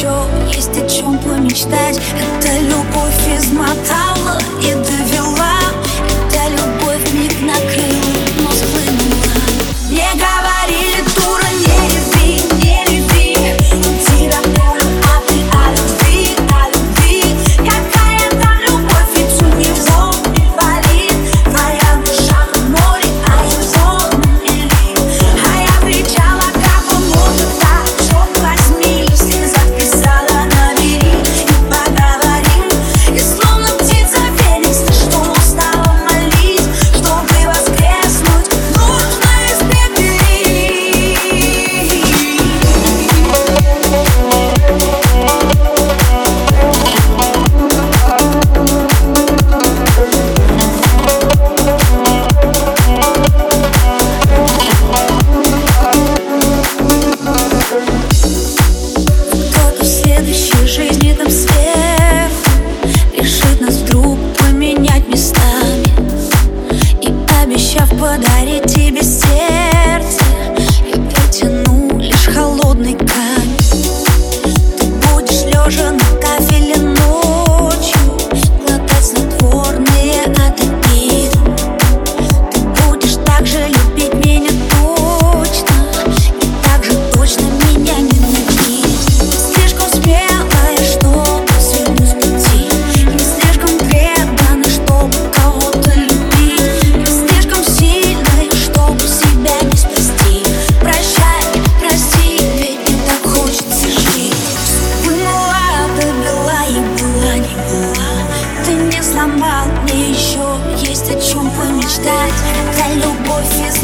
еще есть о чем помечтать Эта любовь из Матала и доверие сама, мне еще есть о чем помечтать. Про любовь из